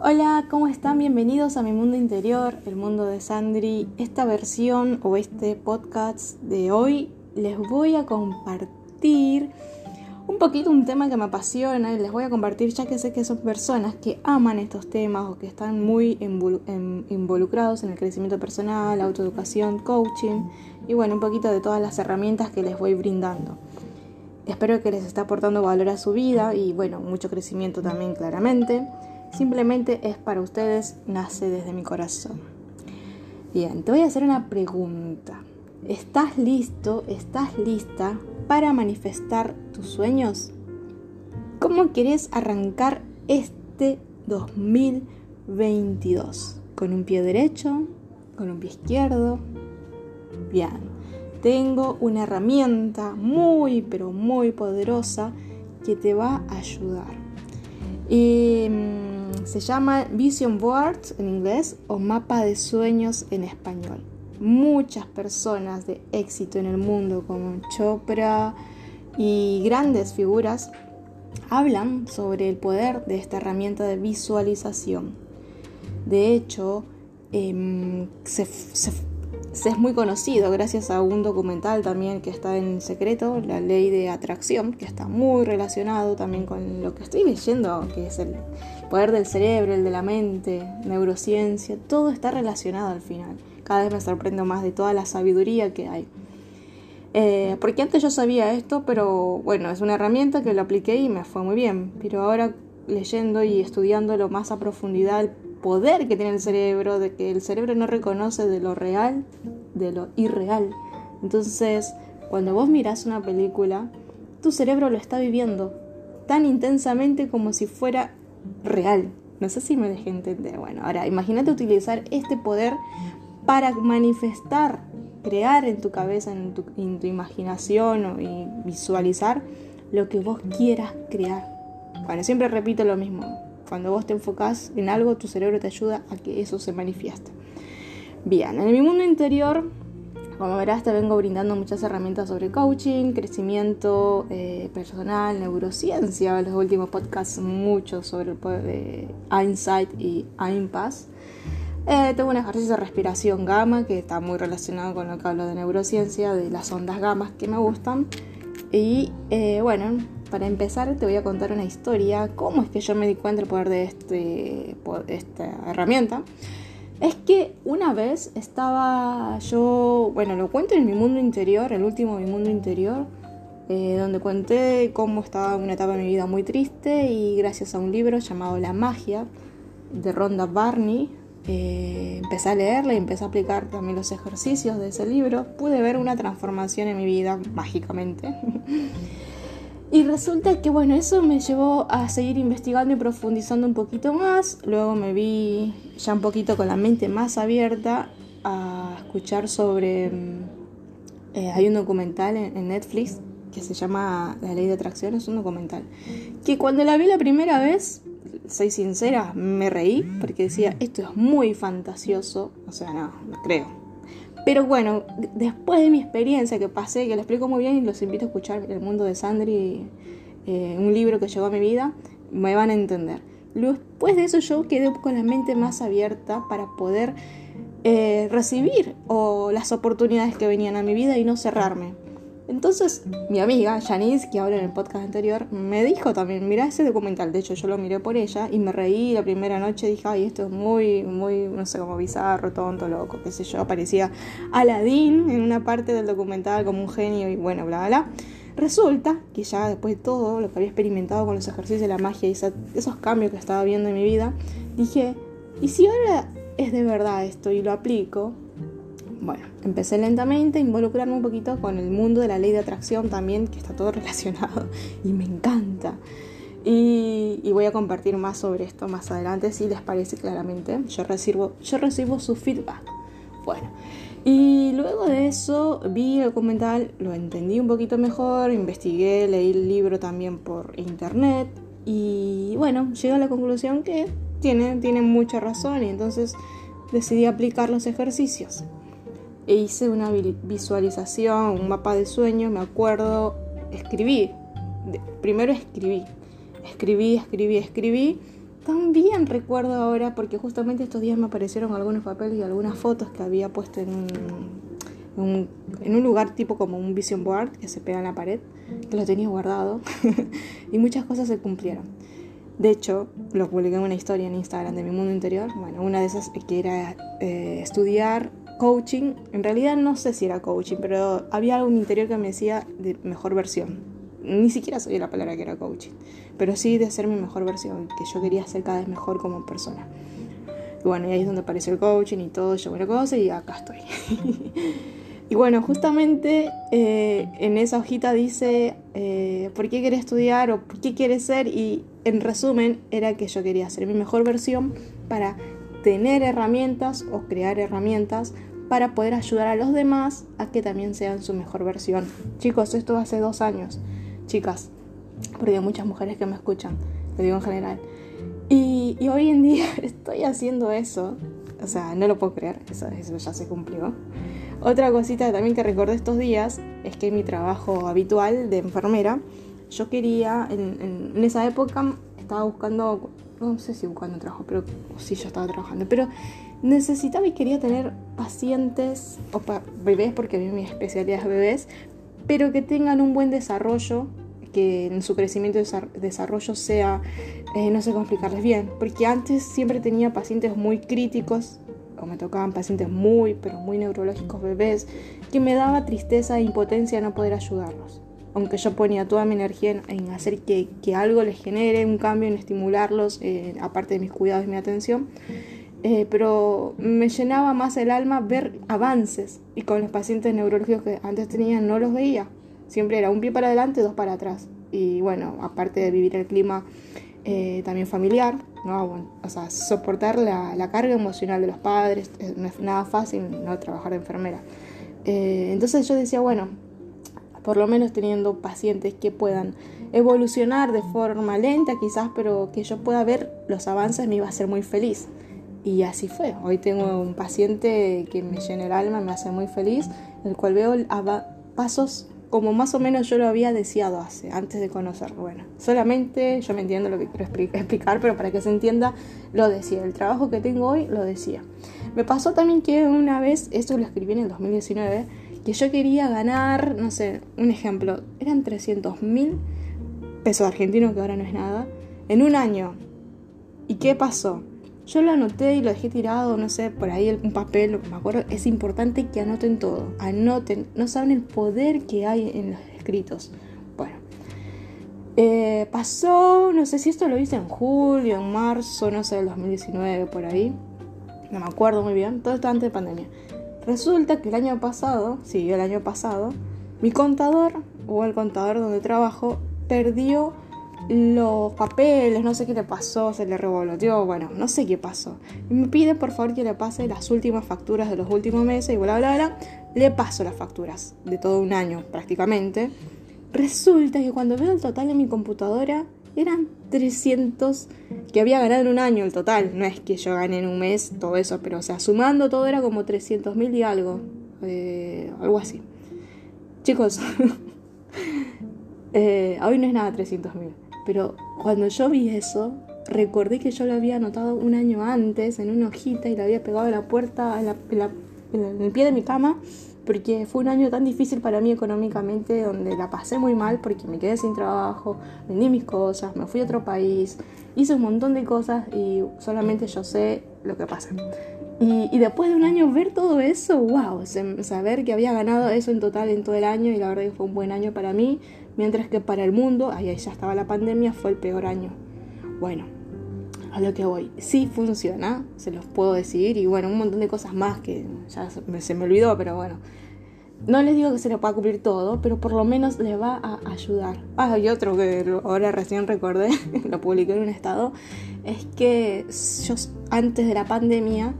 Hola, ¿cómo están? Bienvenidos a mi mundo interior, el mundo de Sandri. Esta versión o este podcast de hoy les voy a compartir un poquito un tema que me apasiona y les voy a compartir ya que sé que son personas que aman estos temas o que están muy involucrados en el crecimiento personal, autoeducación, coaching y bueno, un poquito de todas las herramientas que les voy brindando. Espero que les esté aportando valor a su vida y bueno, mucho crecimiento también claramente. Simplemente es para ustedes, nace desde mi corazón. Bien, te voy a hacer una pregunta. ¿Estás listo, estás lista para manifestar tus sueños? ¿Cómo quieres arrancar este 2022? ¿Con un pie derecho? ¿Con un pie izquierdo? Bien, tengo una herramienta muy, pero muy poderosa que te va a ayudar. Mm, se llama Vision Board en inglés o mapa de sueños en español. Muchas personas de éxito en el mundo como Chopra y grandes figuras hablan sobre el poder de esta herramienta de visualización. De hecho, em, se, es muy conocido gracias a un documental también que está en secreto, La Ley de Atracción, que está muy relacionado también con lo que estoy leyendo, que es el poder del cerebro, el de la mente, neurociencia, todo está relacionado al final. Cada vez me sorprendo más de toda la sabiduría que hay. Eh, porque antes yo sabía esto, pero bueno, es una herramienta que lo apliqué y me fue muy bien. Pero ahora leyendo y estudiándolo más a profundidad, el poder que tiene el cerebro, de que el cerebro no reconoce de lo real, de lo irreal. Entonces, cuando vos mirás una película, tu cerebro lo está viviendo tan intensamente como si fuera real. No sé si me dejé entender. Bueno, ahora imagínate utilizar este poder para manifestar, crear en tu cabeza, en tu, imaginación y visualizar lo que vos quieras crear. Bueno, siempre repito lo mismo. Cuando vos te enfocás en algo, tu cerebro te ayuda a que eso se manifieste. Bien, en mi mundo interior como verás, te vengo brindando muchas herramientas sobre coaching, crecimiento eh, personal, neurociencia. En los últimos podcasts, mucho sobre el poder de Insight y Impass. Eh, tengo un ejercicio de respiración gamma que está muy relacionado con lo que hablo de neurociencia, de las ondas gamas que me gustan. Y eh, bueno, para empezar te voy a contar una historia, cómo es que yo me di cuenta del poder de este, esta herramienta. Es que una vez estaba yo, bueno, lo cuento en mi mundo interior, el último mi mundo interior, eh, donde conté cómo estaba una etapa de mi vida muy triste y gracias a un libro llamado La magia de Rhonda Barney, eh, empecé a leerla y empecé a aplicar también los ejercicios de ese libro, pude ver una transformación en mi vida mágicamente. Y resulta que, bueno, eso me llevó a seguir investigando y profundizando un poquito más. Luego me vi ya un poquito con la mente más abierta a escuchar sobre... Mm, eh, hay un documental en, Netflix que se llama La ley de atracción, es un documental. Que cuando la vi la primera vez, soy sincera, me reí porque decía, esto es muy fantasioso. O sea, no, no creo pero bueno, después de mi experiencia que pasé, que lo explico muy bien y los invito a escuchar El mundo de Sandri, eh, un libro que llegó a mi vida, me van a entender. Después de eso yo quedé con la mente más abierta para poder eh, recibir las oportunidades que venían a mi vida y no cerrarme. Entonces, mi amiga Janice, que habla en el podcast anterior, me dijo también, mira ese documental. De hecho, yo lo miré por ella y me reí la primera noche. Dije, ay, esto es muy, muy, no sé, como bizarro, tonto, loco, qué sé yo. Parecía Aladdin en una parte del documental como un genio y bueno, bla, bla, bla. Resulta que ya después de todo lo que había experimentado con los ejercicios de la magia y esos cambios que estaba viendo en mi vida, dije, ¿y si ahora es de verdad esto y lo aplico? Bueno, empecé lentamente a involucrarme un poquito con el mundo de la ley de atracción también, que está todo relacionado y me encanta. Y, voy a compartir más sobre esto más adelante, si les parece claramente. Yo recibo, yo recibo su feedback. Bueno, y luego de eso vi el documental, lo entendí un poquito mejor, investigué, leí el libro también por internet y bueno, llegué a la conclusión que tiene, tiene mucha razón y entonces decidí aplicar los ejercicios e hice una visualización, un mapa de sueños, me acuerdo, escribí, primero escribí, escribí, escribí, escribí también recuerdo ahora, porque justamente estos días me aparecieron algunos papeles y algunas fotos que había puesto en un, en un lugar tipo como un vision board que se pega en la pared, que lo tenía guardado y muchas cosas se cumplieron. De hecho, lo publiqué en una historia en Instagram de mi mundo interior. Bueno, una de esas que era eh, estudiar coaching. En realidad no sé si era coaching, pero había algo en mi interior que me decía de mejor versión. Ni siquiera sabía la palabra que era coaching, pero sí de ser mi mejor versión, que yo quería ser cada vez mejor como persona. Y bueno, y ahí es donde apareció el coaching y todo, yo buena cosa y acá estoy. Y bueno, justamente eh, en esa hojita dice eh, por qué quieres estudiar o qué quieres ser y en resumen era que yo quería ser mi mejor versión para tener herramientas o crear herramientas para poder ayudar a los demás a que también sean su mejor versión. Chicos, esto hace dos años, chicas, porque hay muchas mujeres que me escuchan, lo digo en general. Y, hoy en día estoy haciendo eso, o sea, no lo puedo creer, eso, ya se cumplió. Otra cosita también que recordé estos días es que en mi trabajo habitual de enfermera, yo quería, en, esa época estaba buscando, no sé si buscando trabajo, pero sí, yo estaba trabajando, pero necesitaba y quería tener pacientes, o bebés, porque mi especialidad es bebés, pero que tengan un buen desarrollo, que en su crecimiento y desarrollo sea, eh, no sé cómo explicarles bien, porque antes siempre tenía pacientes muy críticos o me tocaban pacientes muy, pero muy neurológicos bebés, que me daba tristeza e impotencia no poder ayudarlos. Aunque yo ponía toda mi energía en, hacer que, algo les genere un cambio, en estimularlos, eh, aparte de mis cuidados y mi atención, eh, pero me llenaba más el alma ver avances y con los pacientes neurológicos que antes tenía no los veía. Siempre era un pie para adelante, dos para atrás. Y bueno, aparte de vivir el clima eh, también familiar, ¿no? o sea, soportar la, carga emocional de los padres, eh, no es nada fácil no trabajar de enfermera. Eh, entonces yo decía, bueno, por lo menos teniendo pacientes que puedan evolucionar de forma lenta quizás, pero que yo pueda ver los avances me iba a ser muy feliz. Y así fue. Hoy tengo un paciente que me llena el alma, me hace muy feliz, el cual veo pasos como más o menos yo lo había deseado hace, antes de conocerlo. Bueno, solamente yo me entiendo lo que quiero explicar, pero para que se entienda, lo decía. El trabajo que tengo hoy lo decía. Me pasó también que una vez, esto lo escribí en el 2019, que yo quería ganar, no sé, un ejemplo, eran 300 mil pesos argentinos, que ahora no es nada, en un año. ¿Y qué pasó? Yo lo anoté y lo dejé tirado, no sé, por ahí un papel, me acuerdo, es importante que anoten todo, anoten, no saben el poder que hay en los escritos. Bueno, eh, pasó, no sé si esto lo hice en julio, en marzo, no sé, del 2019, por ahí, no me acuerdo muy bien, todo esto antes de pandemia. Resulta que el año pasado, sí, el año pasado, mi contador, o el contador donde trabajo, perdió los papeles, no sé qué le pasó, se le revoloteó, bueno, no sé qué pasó. Me pide por favor que le pase las últimas facturas de los últimos meses y bla, bla, bla. Le paso las facturas de todo un año prácticamente. Resulta que cuando veo el total en mi computadora eran 300 que había ganado en un año el total. No es que yo gane en un mes todo eso, pero o sea, sumando todo era como 300 mil y algo. Eh, algo así. Chicos, eh, hoy no es nada 300 mil. Pero cuando yo vi eso, recordé que yo lo había anotado un año antes en una hojita y lo había pegado a la puerta, en, el pie de mi cama, porque fue un año tan difícil para mí económicamente, donde la pasé muy mal porque me quedé sin trabajo, vendí mis cosas, me fui a otro país, hice un montón de cosas y solamente yo sé lo que pasa. Y, después de un año ver todo eso, wow, saber que había ganado eso en total en todo el año y la verdad que fue un buen año para mí, mientras que para el mundo, ahí ya estaba la pandemia, fue el peor año. Bueno, a lo que voy, sí funciona, se los puedo decir, y bueno, un montón de cosas más que ya se me olvidó, pero bueno. No les digo que se le pueda cumplir todo, pero por lo menos les va a ayudar. Ah, y otro que ahora recién recordé, lo publiqué en un estado, es que yo antes de la pandemia,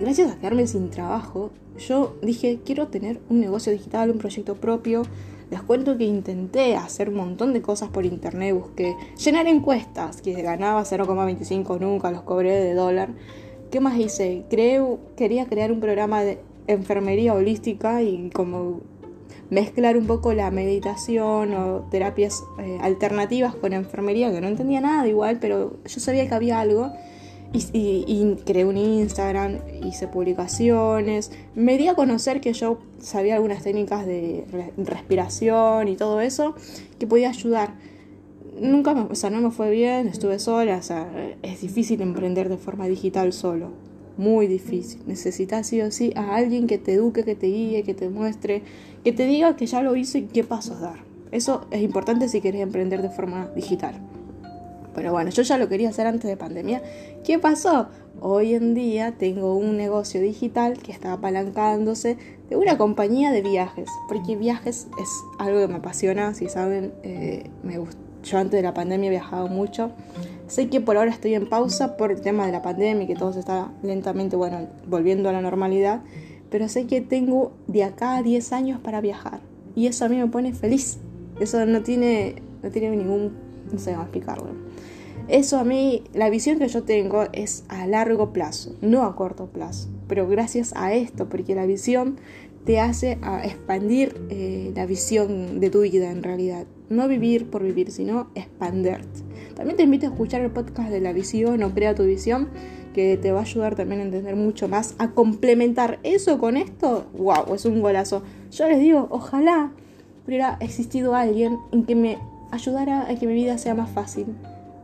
gracias a quedarme sin trabajo, yo dije, quiero tener un negocio digital, un proyecto propio, les cuento que intenté hacer un montón de cosas por internet, busqué llenar encuestas, que ganaba 0,25 nunca, los cobré de dólar. ¿Qué más hice? Creo, quería crear un programa de enfermería holística y como mezclar un poco la meditación o terapias eh, alternativas con enfermería, que no entendía nada igual, pero yo sabía que había algo. Y, creé un Instagram, hice publicaciones, me di a conocer que yo sabía algunas técnicas de respiración y todo eso que podía ayudar. Nunca me, o sea, no me fue bien, estuve sola, o sea, es difícil emprender de forma digital solo, muy difícil. Necesitas sí o sí a alguien que te eduque, que te guíe, que te muestre, que te diga que ya lo hizo y qué pasos dar. Eso es importante si quieres emprender de forma digital. Pero bueno, yo ya lo quería hacer antes de pandemia. ¿Qué pasó? Hoy en día tengo un negocio digital que está apalancándose de una compañía de viajes, porque viajes es algo que me apasiona, si saben, eh, me yo antes de la pandemia he viajado mucho. Sé que por ahora estoy en pausa por el tema de la pandemia y que todo se está lentamente, bueno, volviendo a la normalidad, pero sé que tengo de acá a 10 años para viajar y eso a mí me pone feliz. Eso no tiene, no tiene ningún, no sé cómo explicarlo. Eso a mí, la visión que yo tengo es a largo plazo, no a corto plazo. Pero gracias a esto, porque la visión te hace a expandir eh, la visión de tu vida en realidad. No vivir por vivir, sino expanderte. También te invito a escuchar el podcast de la visión o crea tu visión, que te va a ayudar también a entender mucho más, a complementar eso con esto. ¡Wow! Es un golazo. Yo les digo, ojalá hubiera existido alguien en que me ayudara a que mi vida sea más fácil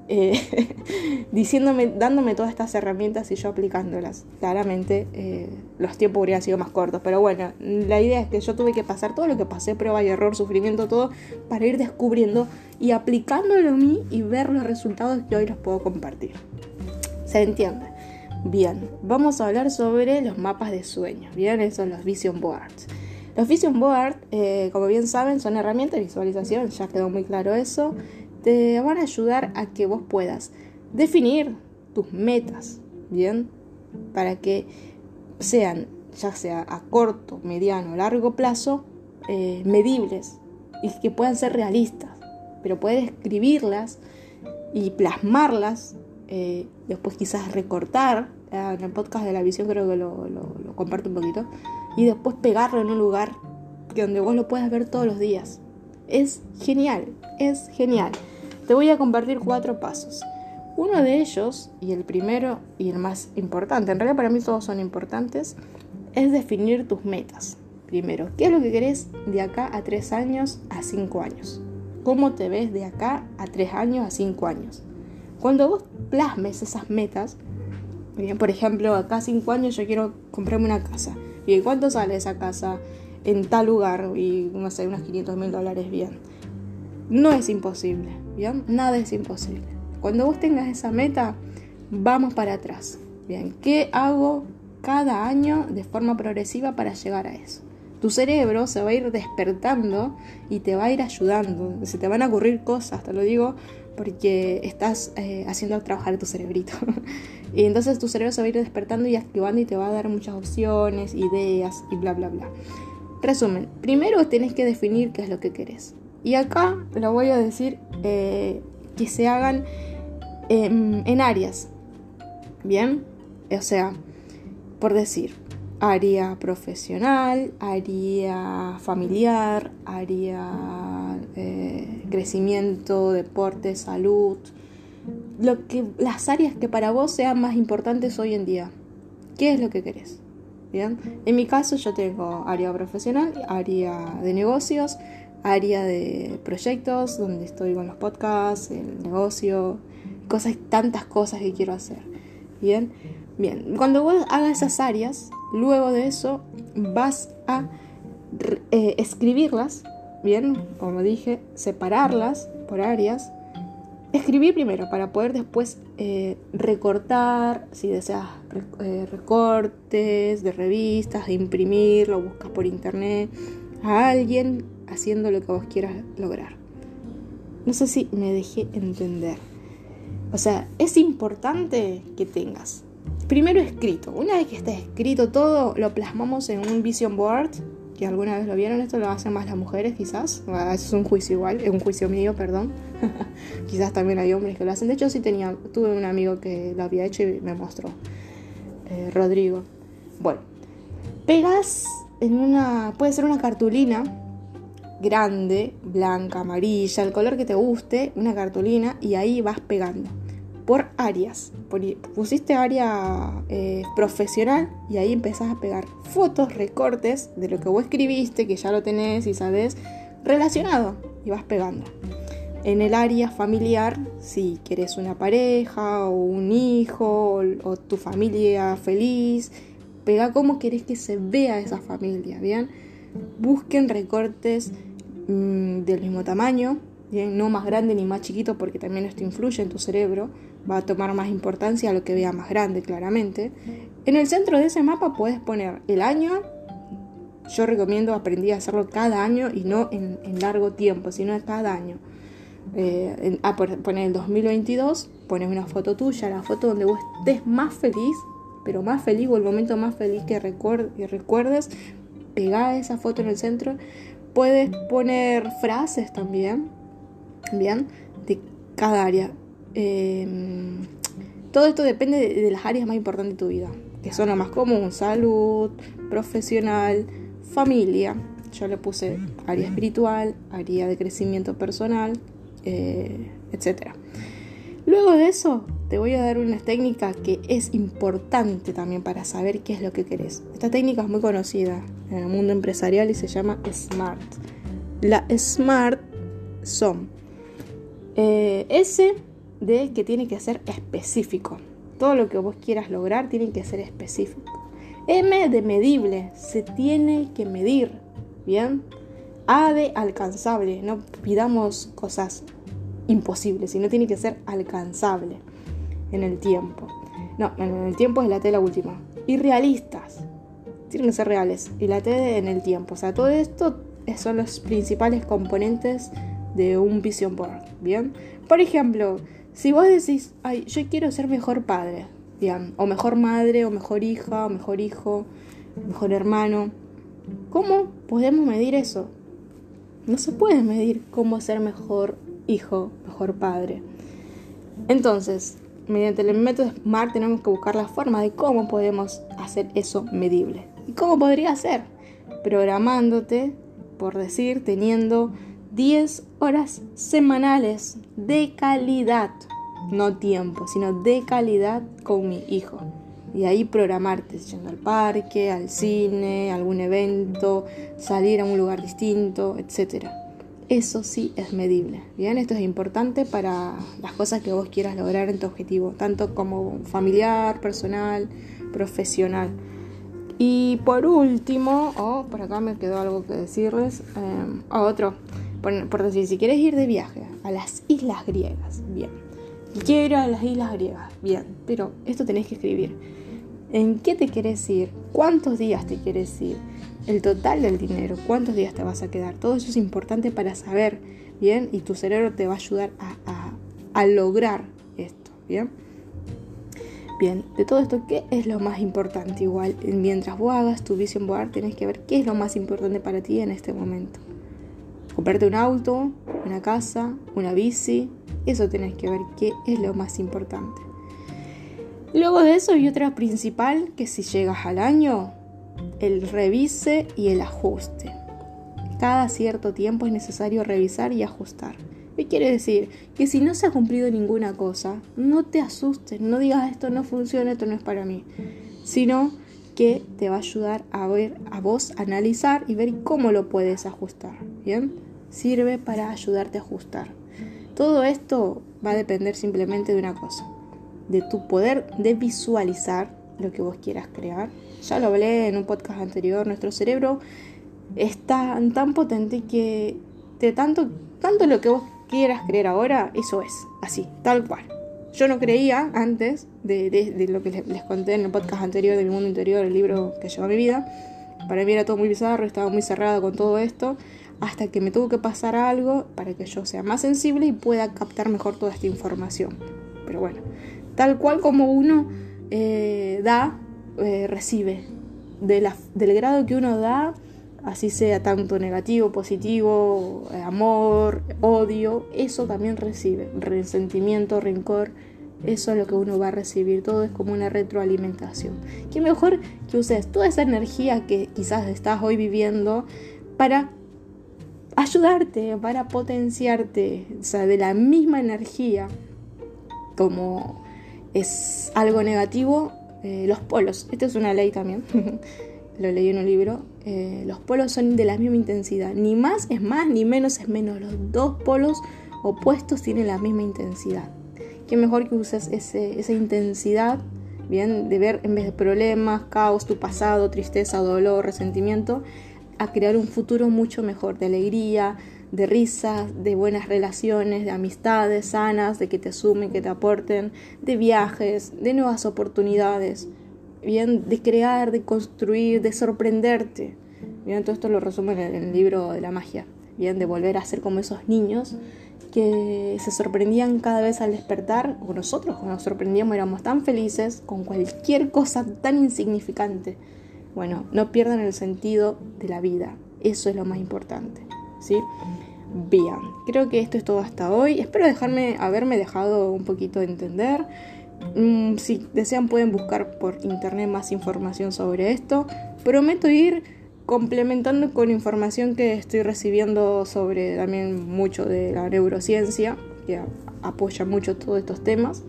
eh, diciéndome, dándome todas estas herramientas y yo aplicándolas. Claramente eh, los tiempos habrían sido más cortos, pero bueno, la idea es que yo tuve que pasar todo lo que pasé, prueba y error, sufrimiento, todo, para ir descubriendo y aplicándolo a mí y ver los resultados que hoy los puedo compartir. ¿Se entiende? Bien, vamos a hablar sobre los mapas de sueños, bien, esos son los vision boards. Los vision boards, eh, como bien saben, son herramientas de visualización, ya quedó muy claro eso te van a ayudar a que vos puedas definir tus metas, ¿bien? Para que sean, ya sea a corto, mediano o largo plazo, eh, medibles y que puedan ser realistas, pero puedes escribirlas y plasmarlas, eh, después quizás recortar, en el podcast de la visión creo que lo, lo comparto un poquito, y después pegarlo en un lugar donde vos lo puedas ver todos los días. Es genial, es genial. Te voy a compartir cuatro pasos. Uno de ellos, y el primero y el más importante, en realidad para mí todos son importantes, es definir tus metas. Primero, ¿qué es lo que querés de acá a tres años a cinco años? ¿Cómo te ves de acá a tres años a cinco años? Cuando vos plasmes esas metas, bien, por ejemplo, acá a cinco años yo quiero comprarme una casa. Bien, ¿cuánto sale esa casa en tal lugar? Y no sé, unos 500 mil dólares, bien. No es imposible ¿bien? Nada es imposible. Cuando vos tengas esa meta, vamos para atrás, ¿bien? ¿Qué hago cada año de forma progresiva para llegar a eso? Tu cerebro se va a ir despertando y te va a ir ayudando. Se te van a ocurrir cosas, te lo digo, porque estás eh, haciendo trabajar tu cerebrito. y entonces tu cerebro se va a ir despertando y activando y te va a dar muchas opciones, ideas y bla, bla, bla. Resumen, primero tenés que definir qué es lo que querés. Y acá lo voy a decir eh, que se hagan em, en áreas. Bien, o sea, por decir, área profesional, área familiar, área eh, crecimiento, deporte, salud, lo que, las áreas que para vos sean más importantes hoy en día. ¿Qué es lo que querés? Bien, en mi caso yo tengo área profesional, área de negocios, área de proyectos donde estoy con los podcasts, el negocio, cosas, tantas cosas que quiero hacer. Bien, bien. Cuando vos hagas esas áreas, luego de eso vas a eh, escribirlas, bien, como dije, separarlas por áreas. Escribir primero para poder después eh, recortar, si deseas eh, recortes de revistas, de imprimir, lo buscas por internet, a alguien haciendo lo que vos quieras lograr. No sé si me dejé entender. O sea, es importante que tengas primero escrito. Una vez que esté escrito todo, lo plasmamos en un vision board. Que alguna vez lo vieron, esto lo hacen más las mujeres quizás. Eso es un juicio igual, es un juicio mío, perdón. quizás también hay hombres que lo hacen. De hecho, sí tenía, tuve un amigo que lo había hecho y me mostró. Eh, Rodrigo. Bueno, pegas en una, puede ser una cartulina grande, blanca, amarilla, el color que te guste, una cartulina y ahí vas pegando. Por áreas. Pusiste área eh, profesional y ahí empezás a pegar fotos, recortes de lo que vos escribiste, que ya lo tenés y sabes, relacionado y vas pegando. En el área familiar, si quieres una pareja o un hijo o, tu familia feliz, pega cómo querés que se vea esa familia, ¿bien? Busquen recortes mm, del mismo tamaño. No más grande ni más chiquito porque también esto influye en tu cerebro, va a tomar más importancia a lo que vea más grande, claramente. En el centro de ese mapa puedes poner el año, yo recomiendo aprendí a hacerlo cada año y no en, largo tiempo, sino cada año. Eh, a poner el 2022, pones una foto tuya, la foto donde vos estés más feliz, pero más feliz o el momento más feliz que, recuerdes, pegá esa foto en el centro. Puedes poner frases también, bien, de cada área. Em, todo esto depende de, de, las áreas más importantes de tu vida, que son lo más común, salud, profesional, familia. Yo le puse área espiritual, área de crecimiento personal, eh, etc. Luego de eso, te voy a dar una técnica que es importante también para saber qué es lo que querés. Esta técnica es muy conocida en el mundo empresarial y se llama SMART. La SMART son eh, S de que tiene que ser específico. Todo lo que vos quieras lograr tiene que ser específico. M de medible, se tiene que medir, ¿bien? A de alcanzable, no pidamos cosas imposibles, sino tiene que ser alcanzable en el tiempo. No, en el tiempo es la T la última. Y realistas, tienen que ser reales. Y la T en el tiempo. O sea, todo esto son los principales componentes de un vision board, ¿bien? Por ejemplo, si vos decís, ay, yo quiero ser mejor padre, o mejor madre, o mejor hija, o mejor hijo, mejor hermano. ¿Cómo podemos medir eso? No se puede medir cómo ser mejor hijo, mejor padre. Entonces, mediante el método SMART tenemos que buscar la forma de cómo podemos hacer eso medible. ¿Y cómo podría ser? Programándote, por decir, teniendo 10 horas semanales de calidad no tiempo, sino de calidad con mi hijo. Y ahí programarte, yendo al parque, al cine, algún evento, salir a un lugar distinto, etc. Eso sí es medible. Bien, esto es importante para las cosas que vos quieras lograr en tu objetivo, tanto como familiar, personal, profesional. Y por último, oh, por acá me quedó algo que decirles. Eh, otro, por, por decir, si quieres ir de viaje a las islas griegas, bien Quiero ir a las islas griegas. Bien, pero esto tenés que escribir. ¿En qué te quieres ir? ¿Cuántos días te quieres ir? El total del dinero, cuántos días te vas a quedar. Todo eso es importante para saber, ¿bien? Y tu cerebro te va a ayudar a, lograr esto, ¿bien? Bien, de todo esto, ¿qué es lo más importante? Igual, mientras vos hagas tu vision board, tenés que ver qué es lo más importante para ti en este momento. Comprarte un auto, una casa, una bici, eso tenés que ver qué es lo más importante. Luego de eso hay otra principal que si llegas al año, el revise y el ajuste. Cada cierto tiempo es necesario revisar y ajustar. ¿Qué quiere decir? Que si no se ha cumplido ninguna cosa, no te asustes, no digas esto no funciona, esto no es para mí, sino que te va a ayudar a ver, a vos analizar y ver cómo lo puedes ajustar. ¿Bien? Sirve para ayudarte a ajustar. Todo esto va a depender simplemente de una cosa, de tu poder de visualizar lo que vos quieras crear. Ya lo hablé en un podcast anterior, nuestro cerebro es tan, potente que de tanto, tanto lo que vos quieras creer ahora, eso es, así, tal cual. Yo no creía antes de, lo que les, conté en el podcast anterior del mundo interior, el libro que llevó a mi vida. Para mí era todo muy bizarro, estaba muy cerrado con todo esto hasta que me tuvo que pasar algo para que yo sea más sensible y pueda captar mejor toda esta información. Pero bueno, tal cual como uno eh, da, eh, recibe. del grado que uno da, así sea tanto negativo, positivo, eh, amor, odio, eso también recibe. Resentimiento, rencor, eso es lo que uno va a recibir. Todo es como una retroalimentación. Qué mejor que uses toda esa energía que quizás estás hoy viviendo para ayudarte, para potenciarte, o sea, de la misma energía como es algo negativo, eh, los polos, esta es una ley también, lo leí en un libro, eh, los polos son de la misma intensidad, ni más es más, ni menos es menos, los dos polos opuestos tienen la misma intensidad. Qué mejor que uses esa intensidad, bien, de ver en vez de problemas, caos, tu pasado, tristeza, dolor, resentimiento, a crear un futuro mucho mejor, de alegría, de risas, de buenas relaciones, de amistades sanas, de que te sumen, que te aporten, de viajes, de nuevas oportunidades, bien, de crear, de construir, de sorprenderte. Bien, todo esto lo resume en el libro de la magia, bien, de volver a ser como esos niños que se sorprendían cada vez al despertar, o nosotros cuando nos sorprendíamos éramos tan felices con cualquier cosa tan insignificante. Bueno, no pierdan el sentido de la vida, eso es lo más importante. ¿Sí? Bien, creo que esto es todo hasta hoy. Espero dejarme, haberme dejado un poquito de entender. Mm, si desean pueden buscar por internet más información sobre esto. Prometo ir complementando con información que estoy recibiendo sobre también mucho de la neurociencia, que apoya mucho todos estos temas,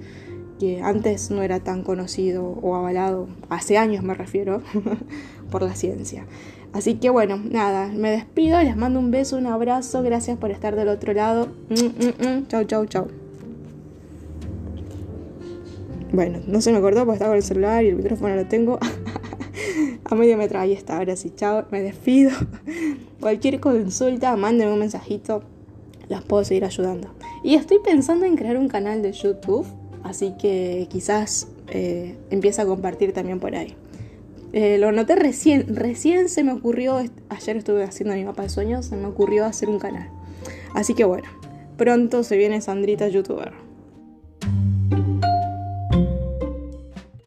que antes no era tan conocido o avalado, hace años me refiero, por la ciencia. Así que bueno, nada, me despido, les mando un beso, un abrazo, gracias por estar del otro lado. Mm, mm, mm. Chau, chau, chau. Bueno, no se me acordó porque estaba con el celular y el micrófono lo tengo a medio metro. Ahí está, ahora sí, chao, me despido. Cualquier consulta, mándenme un mensajito, las puedo seguir ayudando. Y estoy pensando en crear un canal de YouTube, así que quizás eh, empiece a compartir también por ahí. Eh, lo noté recién, recién se me ocurrió, ayer estuve haciendo mi mapa de sueños, se me ocurrió hacer un canal. Así que bueno, pronto se viene Sandrita youtuber.